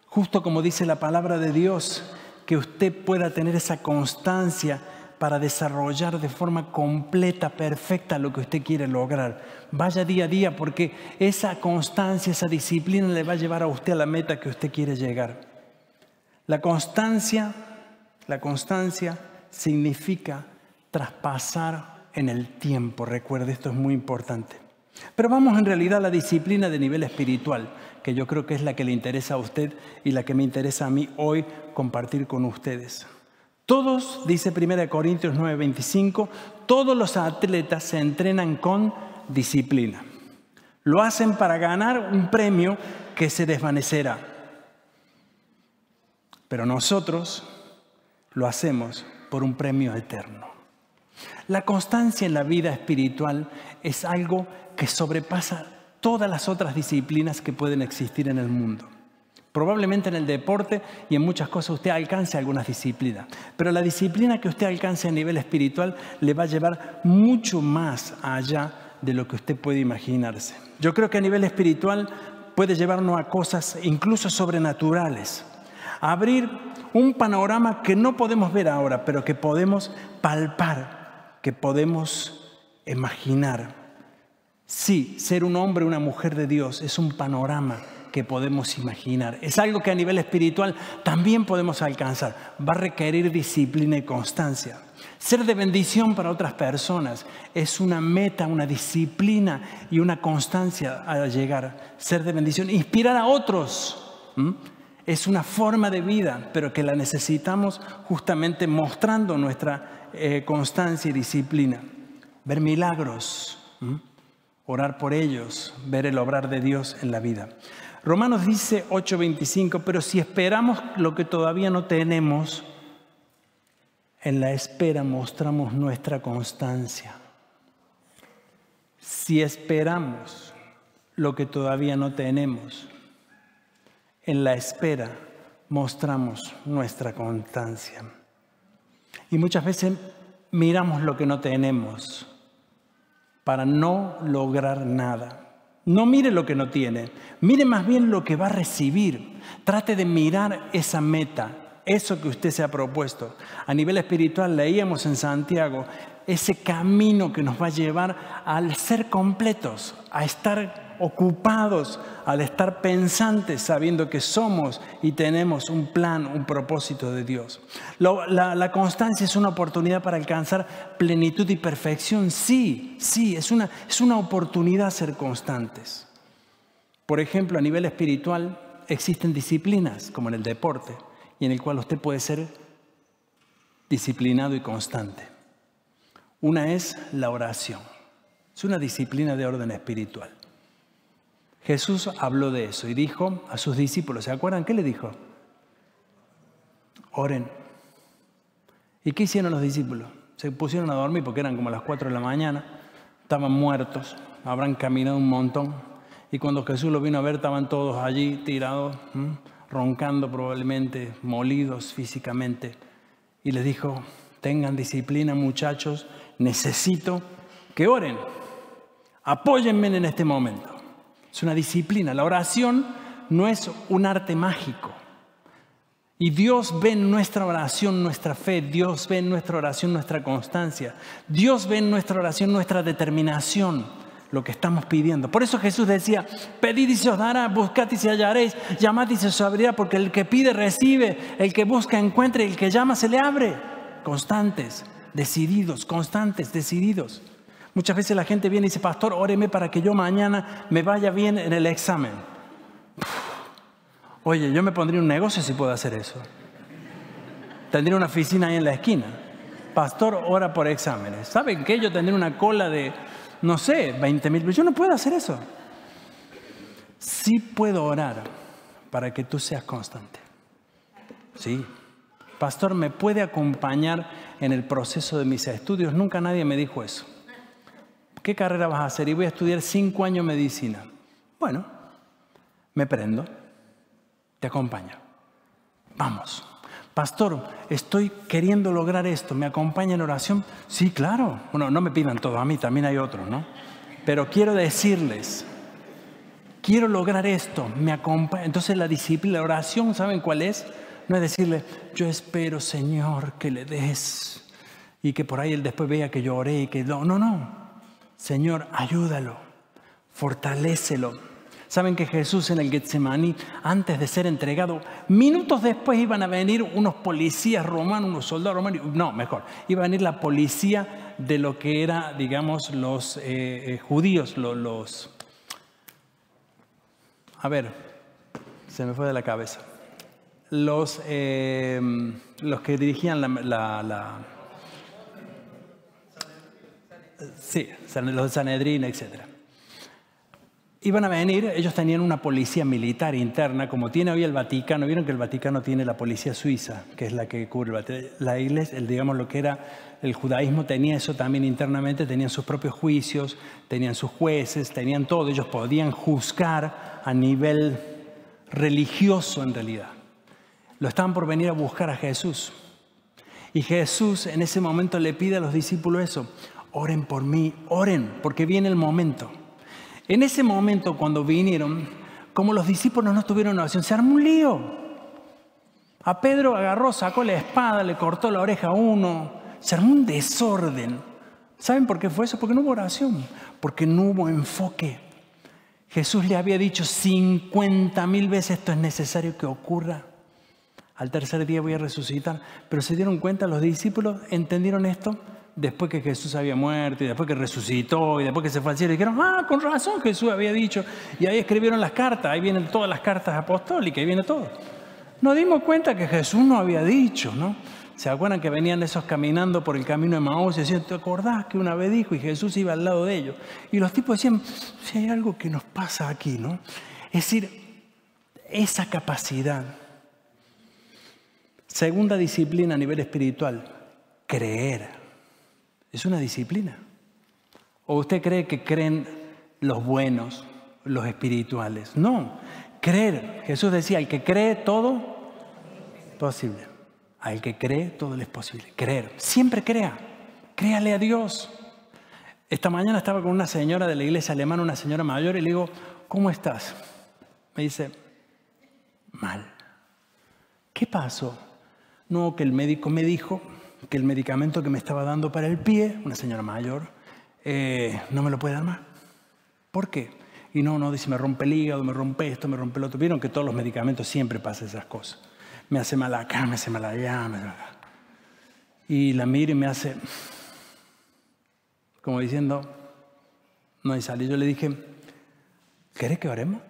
Justo como dice la palabra de Dios, que usted pueda tener esa constancia para desarrollar de forma completa, perfecta lo que usted quiere lograr. Vaya día a día porque esa constancia, esa disciplina le va a llevar a usted a la meta que usted quiere llegar. La constancia, la constancia significa traspasar en el tiempo. Recuerde, esto es muy importante. Pero vamos en realidad a la disciplina de nivel espiritual, que yo creo que es la que le interesa a usted y la que me interesa a mí hoy compartir con ustedes. Todos, dice 1 Corintios 9:25, todos los atletas se entrenan con disciplina. Lo hacen para ganar un premio que se desvanecerá. Pero nosotros lo hacemos por un premio eterno. La constancia en la vida espiritual es algo que sobrepasa todas las otras disciplinas que pueden existir en el mundo. Probablemente en el deporte y en muchas cosas usted alcance algunas disciplinas, pero la disciplina que usted alcance a nivel espiritual le va a llevar mucho más allá de lo que usted puede imaginarse. Yo creo que a nivel espiritual puede llevarnos a cosas incluso sobrenaturales, abrir un panorama que no podemos ver ahora, pero que podemos palpar, que podemos imaginar. Sí, ser un hombre una mujer de Dios es un panorama que podemos imaginar. Es algo que a nivel espiritual también podemos alcanzar. Va a requerir disciplina y constancia. Ser de bendición para otras personas es una meta, una disciplina y una constancia a llegar. Ser de bendición, inspirar a otros. Es una forma de vida, pero que la necesitamos justamente mostrando nuestra eh, constancia y disciplina. Ver milagros, orar por ellos, ver el obrar de Dios en la vida. Romanos dice 8:25, pero si esperamos lo que todavía no tenemos, en la espera mostramos nuestra constancia. Si esperamos lo que todavía no tenemos, en la espera mostramos nuestra constancia. Y muchas veces miramos lo que no tenemos para no lograr nada. No mire lo que no tiene, mire más bien lo que va a recibir. Trate de mirar esa meta, eso que usted se ha propuesto. A nivel espiritual leíamos en Santiago ese camino que nos va a llevar al ser completos, a estar ocupados, al estar pensantes, sabiendo que somos y tenemos un plan, un propósito de Dios. La, constancia es una oportunidad para alcanzar plenitud y perfección. Sí, sí, es una, es una oportunidad ser constantes. Por ejemplo, a nivel espiritual existen disciplinas, como en el deporte, y en el cual usted puede ser disciplinado y constante. Una es la oración. Es una disciplina de orden espiritual. Jesús habló de eso y dijo a sus discípulos, ¿se acuerdan qué le dijo? Oren. ¿Y qué hicieron los discípulos? Se pusieron a dormir porque eran como las 4 de la mañana, estaban muertos, habrán caminado un montón. Y cuando Jesús los vino a ver, estaban todos allí tirados, roncando probablemente, molidos físicamente. Y les dijo, tengan disciplina muchachos, necesito que oren. Apóyenme en este momento. Es una disciplina. La oración no es un arte mágico. Y Dios ve en nuestra oración nuestra fe, Dios ve en nuestra oración nuestra constancia, Dios ve en nuestra oración nuestra determinación, lo que estamos pidiendo. Por eso Jesús decía, pedid y se os dará, buscad y se hallaréis, llamad y se os abrirá, porque el que pide recibe, el que busca encuentra y el que llama se le abre. Constantes, decididos, constantes, decididos. Muchas veces la gente viene y dice, pastor, óreme para que yo mañana me vaya bien en el examen. Oye, yo me pondría un negocio si puedo hacer eso. Tendría una oficina ahí en la esquina. Pastor, ora por exámenes. ¿Saben qué? Yo tendría una cola de, no sé, 20 mil, yo no puedo hacer eso. Sí puedo orar para que tú seas constante. Sí. Pastor, ¿me puede acompañar en el proceso de mis estudios? Nunca nadie me dijo eso. ¿Qué carrera vas a hacer? Y voy a estudiar cinco años medicina. Bueno, me prendo, te acompaño. Vamos. Pastor, estoy queriendo lograr esto, ¿me acompaña en oración? Sí, claro. Bueno, no me pidan todo, a mí también hay otros, ¿no? Pero quiero decirles, quiero lograr esto, me acompaña. Entonces la disciplina, la oración, ¿saben cuál es? No es decirle, yo espero, Señor, que le des y que por ahí él después vea que yo oré y que no, no, no. Señor, ayúdalo, fortalécelo Saben que Jesús en el Getsemaní, antes de ser entregado, minutos después iban a venir unos policías romanos, unos soldados romanos, no, mejor, iba a venir la policía de lo que era, digamos, los eh, eh, judíos, los, A ver, se me fue de la cabeza. Los, eh, los que dirigían la Sí, los Sanedrín, etcétera. Iban a venir, ellos tenían una policía militar interna, como tiene hoy el Vaticano. Vieron que el Vaticano tiene la policía suiza, que es la que cubre la iglesia, digamos lo que era el judaísmo tenía eso también internamente, tenían sus propios juicios, tenían sus jueces, tenían todo. Ellos podían juzgar a nivel religioso en realidad. Lo estaban por venir a buscar a Jesús. Y Jesús en ese momento le pide a los discípulos eso, oren por mí, oren, porque viene el momento. En ese momento, cuando vinieron, como los discípulos no tuvieron oración, se armó un lío. A Pedro agarró, sacó la espada, le cortó la oreja a uno, se armó un desorden. ¿Saben por qué fue eso? Porque no hubo oración, porque no hubo enfoque. Jesús le había dicho 50 mil veces esto es necesario que ocurra. Al tercer día voy a resucitar. Pero se dieron cuenta, los discípulos entendieron esto después que Jesús había muerto y después que resucitó y después que se fue al dijeron, ah, con razón Jesús había dicho. Y ahí escribieron las cartas, ahí vienen todas las cartas apostólicas, ahí viene todo. Nos dimos cuenta que Jesús no había dicho, ¿no? ¿Se acuerdan que venían esos caminando por el camino de Maús y decían, ¿te acordás que una vez dijo y Jesús iba al lado de ellos? Y los tipos decían, si hay algo que nos pasa aquí, ¿no? Es decir, esa capacidad. Segunda disciplina a nivel espiritual, creer. Es una disciplina. ¿O usted cree que creen los buenos, los espirituales? No, creer. Jesús decía, al que cree todo, posible. Al que cree todo le es posible. Creer. Siempre crea. Créale a Dios. Esta mañana estaba con una señora de la iglesia alemana, una señora mayor, y le digo, ¿cómo estás? Me dice, mal. ¿Qué pasó? No, que el médico me dijo que el medicamento que me estaba dando para el pie, una señora mayor, eh, no me lo puede dar más. ¿Por qué? Y no, no, dice, me rompe el hígado, me rompe esto, me rompe el otro. Vieron que todos los medicamentos siempre pasan esas cosas. Me hace mal acá, me hace mal allá, me Y la miro y me hace, como diciendo, no hay salida. Yo le dije, ¿querés que oremos?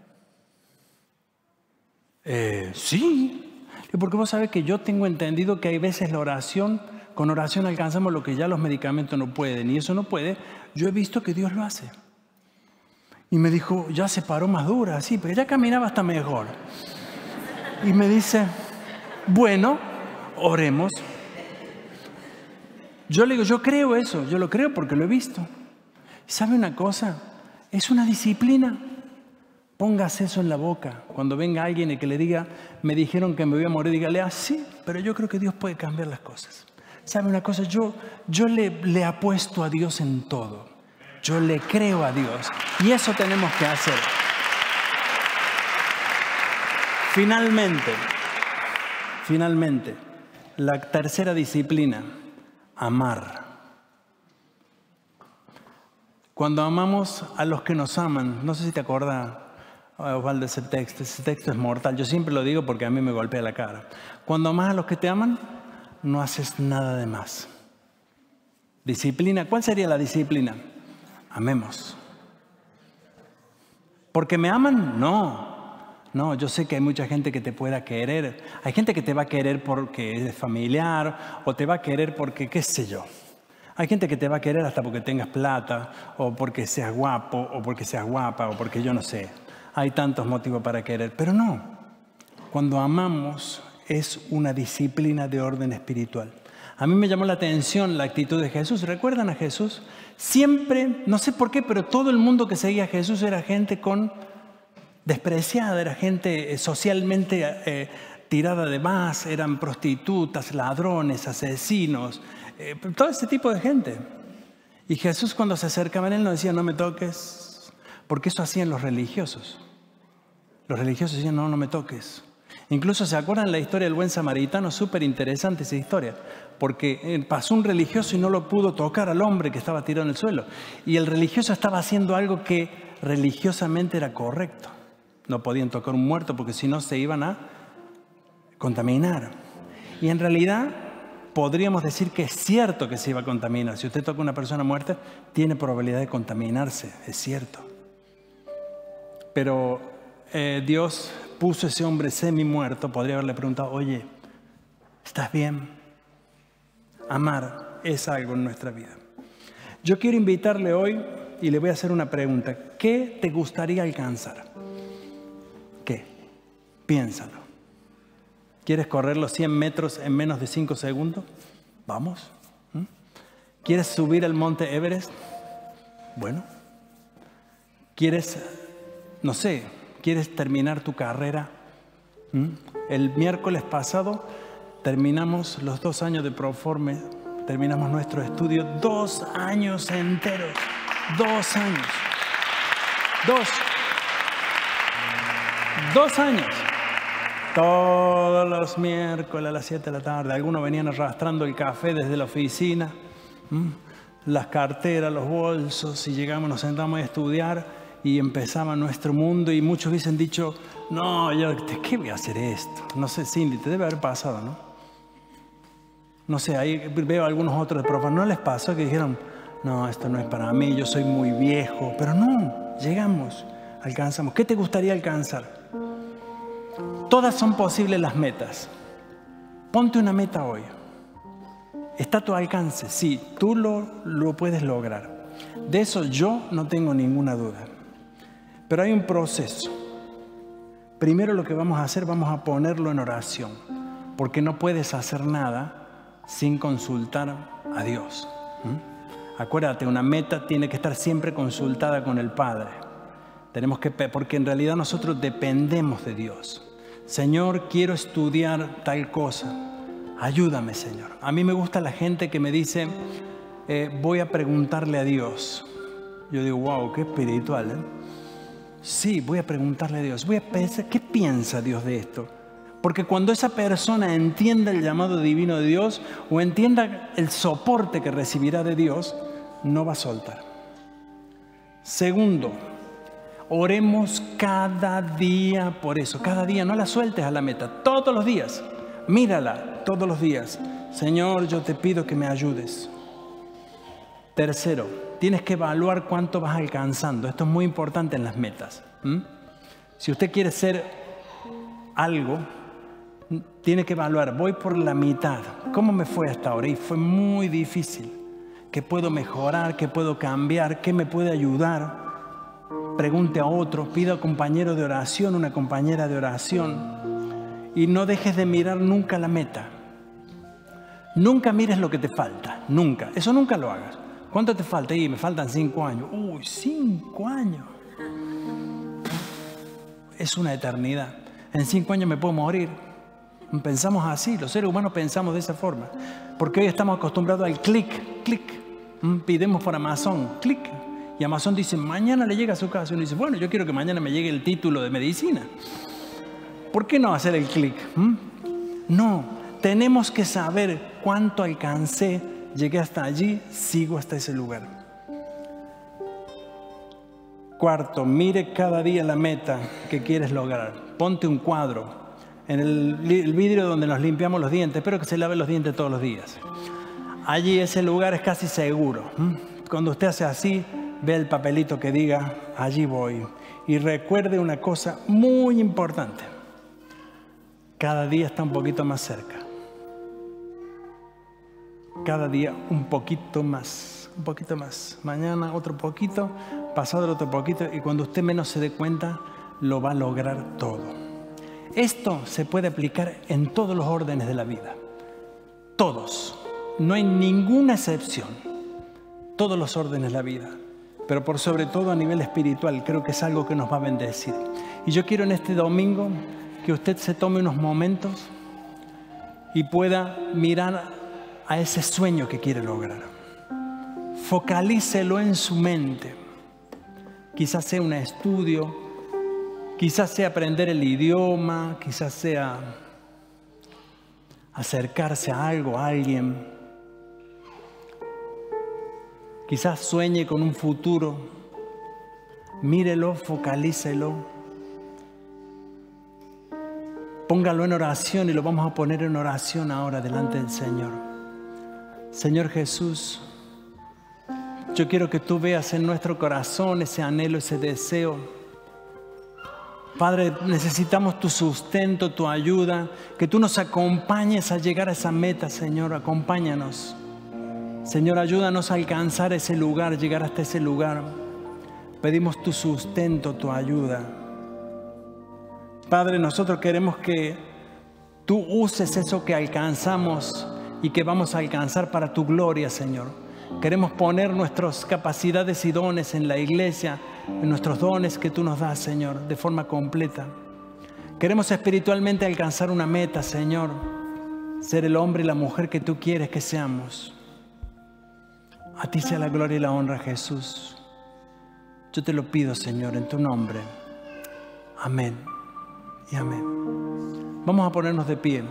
Eh, sí, porque vos sabés que yo tengo entendido que hay veces la oración con oración alcanzamos lo que ya los medicamentos no pueden y eso no puede, yo he visto que Dios lo hace. Y me dijo, ya se paró más dura, sí, pero ya caminaba hasta mejor. Y me dice, bueno, oremos. Yo le digo, yo creo eso, yo lo creo porque lo he visto. ¿Sabe una cosa? Es una disciplina. Póngase eso en la boca. Cuando venga alguien y que le diga, me dijeron que me voy a morir, dígale, ah, sí, pero yo creo que Dios puede cambiar las cosas. ¿Sabe una cosa? Yo, yo le, le apuesto a Dios en todo. Yo le creo a Dios. Y eso tenemos que hacer. Finalmente, finalmente, la tercera disciplina, amar. Cuando amamos a los que nos aman, no sé si te acuerdas, Osvaldo, ese texto, ese texto es mortal. Yo siempre lo digo porque a mí me golpea la cara. Cuando amas a los que te aman, no haces nada de más. Disciplina, ¿cuál sería la disciplina? Amemos. ¿Porque me aman? No. No, yo sé que hay mucha gente que te pueda querer. Hay gente que te va a querer porque es familiar o te va a querer porque, qué sé yo. Hay gente que te va a querer hasta porque tengas plata, o porque seas guapo, o porque seas guapa, o porque yo no sé. Hay tantos motivos para querer, pero no. Cuando amamos es una disciplina de orden espiritual. A mí me llamó la atención la actitud de Jesús. ¿Recuerdan a Jesús? Siempre, no sé por qué, pero todo el mundo que seguía a Jesús era gente con despreciada, era gente eh, socialmente eh, tirada de más, eran prostitutas, ladrones, asesinos, eh, todo ese tipo de gente. Y Jesús cuando se acercaba a él no decía, no me toques, porque eso hacían los religiosos. Los religiosos decían, no, no me toques. Incluso se acuerdan la historia del buen samaritano, súper interesante esa historia, porque eh, pasó un religioso y no lo pudo tocar al hombre que estaba tirado en el suelo. Y el religioso estaba haciendo algo que religiosamente era correcto. No podían tocar un muerto porque si no se iban a contaminar. Y en realidad podríamos decir que es cierto que se iba a contaminar. Si usted toca a una persona muerta, tiene probabilidad de contaminarse, es cierto. Pero eh, Dios puso ese hombre semi muerto, podría haberle preguntado, oye, ¿estás bien? Amar es algo en nuestra vida. Yo quiero invitarle hoy y le voy a hacer una pregunta. ¿Qué te gustaría alcanzar? ¿Qué? Piénsalo. ¿Quieres correr los 100 metros en menos de 5 segundos? Vamos. ¿Mm? ¿Quieres subir el monte Everest? Bueno. ¿Quieres, no sé, quieres terminar tu carrera? El miércoles pasado terminamos los dos años de Proforme, terminamos nuestro estudio, dos años enteros, dos años, dos, dos años. Todos los miércoles a las 7 de la tarde, algunos venían arrastrando el café desde la oficina, las carteras, los bolsos, y llegamos, nos sentamos a estudiar y empezaba nuestro mundo y muchos hubiesen dicho, no, yo, ¿qué voy a hacer esto? No sé, Cindy, te debe haber pasado, ¿no? No sé, ahí veo a algunos otros profes, ¿no les pasó que dijeron, no, esto no es para mí, yo soy muy viejo? Pero no, llegamos, alcanzamos. ¿Qué te gustaría alcanzar? Todas son posibles las metas. Ponte una meta hoy. Está a tu alcance, sí, tú lo, lo puedes lograr. De eso yo no tengo ninguna duda. Pero hay un proceso. Primero lo que vamos a hacer, vamos a ponerlo en oración, porque no puedes hacer nada sin consultar a Dios. Acuérdate, una meta tiene que estar siempre consultada con el Padre. Tenemos que, porque en realidad nosotros dependemos de Dios. Señor, quiero estudiar tal cosa. Ayúdame, Señor. A mí me gusta la gente que me dice, eh, voy a preguntarle a Dios. Yo digo, wow, qué espiritual. ¿eh? Sí, voy a preguntarle a Dios. Voy a pensar, ¿qué piensa Dios de esto? Porque cuando esa persona entienda el llamado divino de Dios o entienda el soporte que recibirá de Dios, no va a soltar. Segundo, Oremos cada día por eso, cada día, no la sueltes a la meta, todos los días, mírala todos los días. Señor, yo te pido que me ayudes. Tercero, tienes que evaluar cuánto vas alcanzando. Esto es muy importante en las metas. Si usted quiere ser algo, tiene que evaluar, voy por la mitad. ¿Cómo me fue hasta ahora? Y fue muy difícil. ¿Qué puedo mejorar? ¿Qué puedo cambiar? ¿Qué me puede ayudar? pregunte a otro, pida a un compañero de oración, una compañera de oración y no dejes de mirar nunca la meta. Nunca mires lo que te falta, nunca. Eso nunca lo hagas. ¿Cuánto te falta? Y me faltan cinco años. Uy, cinco años. Es una eternidad. En cinco años me puedo morir. Pensamos así, los seres humanos pensamos de esa forma. Porque hoy estamos acostumbrados al clic, clic. Mm, pidemos por Amazon, clic, y Amazon dice, mañana le llega a su casa. Y uno dice, bueno, yo quiero que mañana me llegue el título de medicina. ¿Por qué no hacer el clic? ¿Mm? No, tenemos que saber cuánto alcancé, llegué hasta allí, sigo hasta ese lugar. Cuarto, mire cada día la meta que quieres lograr. Ponte un cuadro en el, vidrio donde nos limpiamos los dientes. Espero que se lave los dientes todos los días. Allí ese lugar es casi seguro. Cuando usted hace así, ve el papelito que diga, allí voy. Y recuerde una cosa muy importante, cada día está un poquito más cerca. Cada día un poquito más, un poquito más. Mañana otro poquito, pasado el otro poquito y cuando usted menos se dé cuenta, lo va a lograr todo. Esto se puede aplicar en todos los órdenes de la vida. Todos. No hay ninguna excepción. Todos los órdenes de la vida. Pero por sobre todo a nivel espiritual, creo que es algo que nos va a bendecir. Y yo quiero en este domingo que usted se tome unos momentos y pueda mirar a ese sueño que quiere lograr. Focalícelo en su mente. Quizás sea un estudio, quizás sea aprender el idioma, quizás sea acercarse a algo, a alguien. Quizás sueñe con un futuro. Mírelo, focalícelo. Póngalo en oración y lo vamos a poner en oración ahora delante del Señor. Señor Jesús, yo quiero que tú veas en nuestro corazón ese anhelo, ese deseo. Padre, necesitamos tu sustento, tu ayuda, que tú nos acompañes a llegar a esa meta, Señor, acompáñanos. Señor, ayúdanos a alcanzar ese lugar, llegar hasta ese lugar. Pedimos tu sustento, tu ayuda. Padre, nosotros queremos que tú uses eso que alcanzamos y que vamos a alcanzar para tu gloria, Señor. Queremos poner nuestras capacidades y dones en la iglesia, en nuestros dones que tú nos das, Señor, de forma completa. Queremos espiritualmente alcanzar una meta, Señor, ser el hombre y la mujer que tú quieres que seamos. A ti sea la gloria y la honra, Jesús. Yo te lo pido, Señor, en tu nombre. Amén y amén. Vamos a ponernos de pie.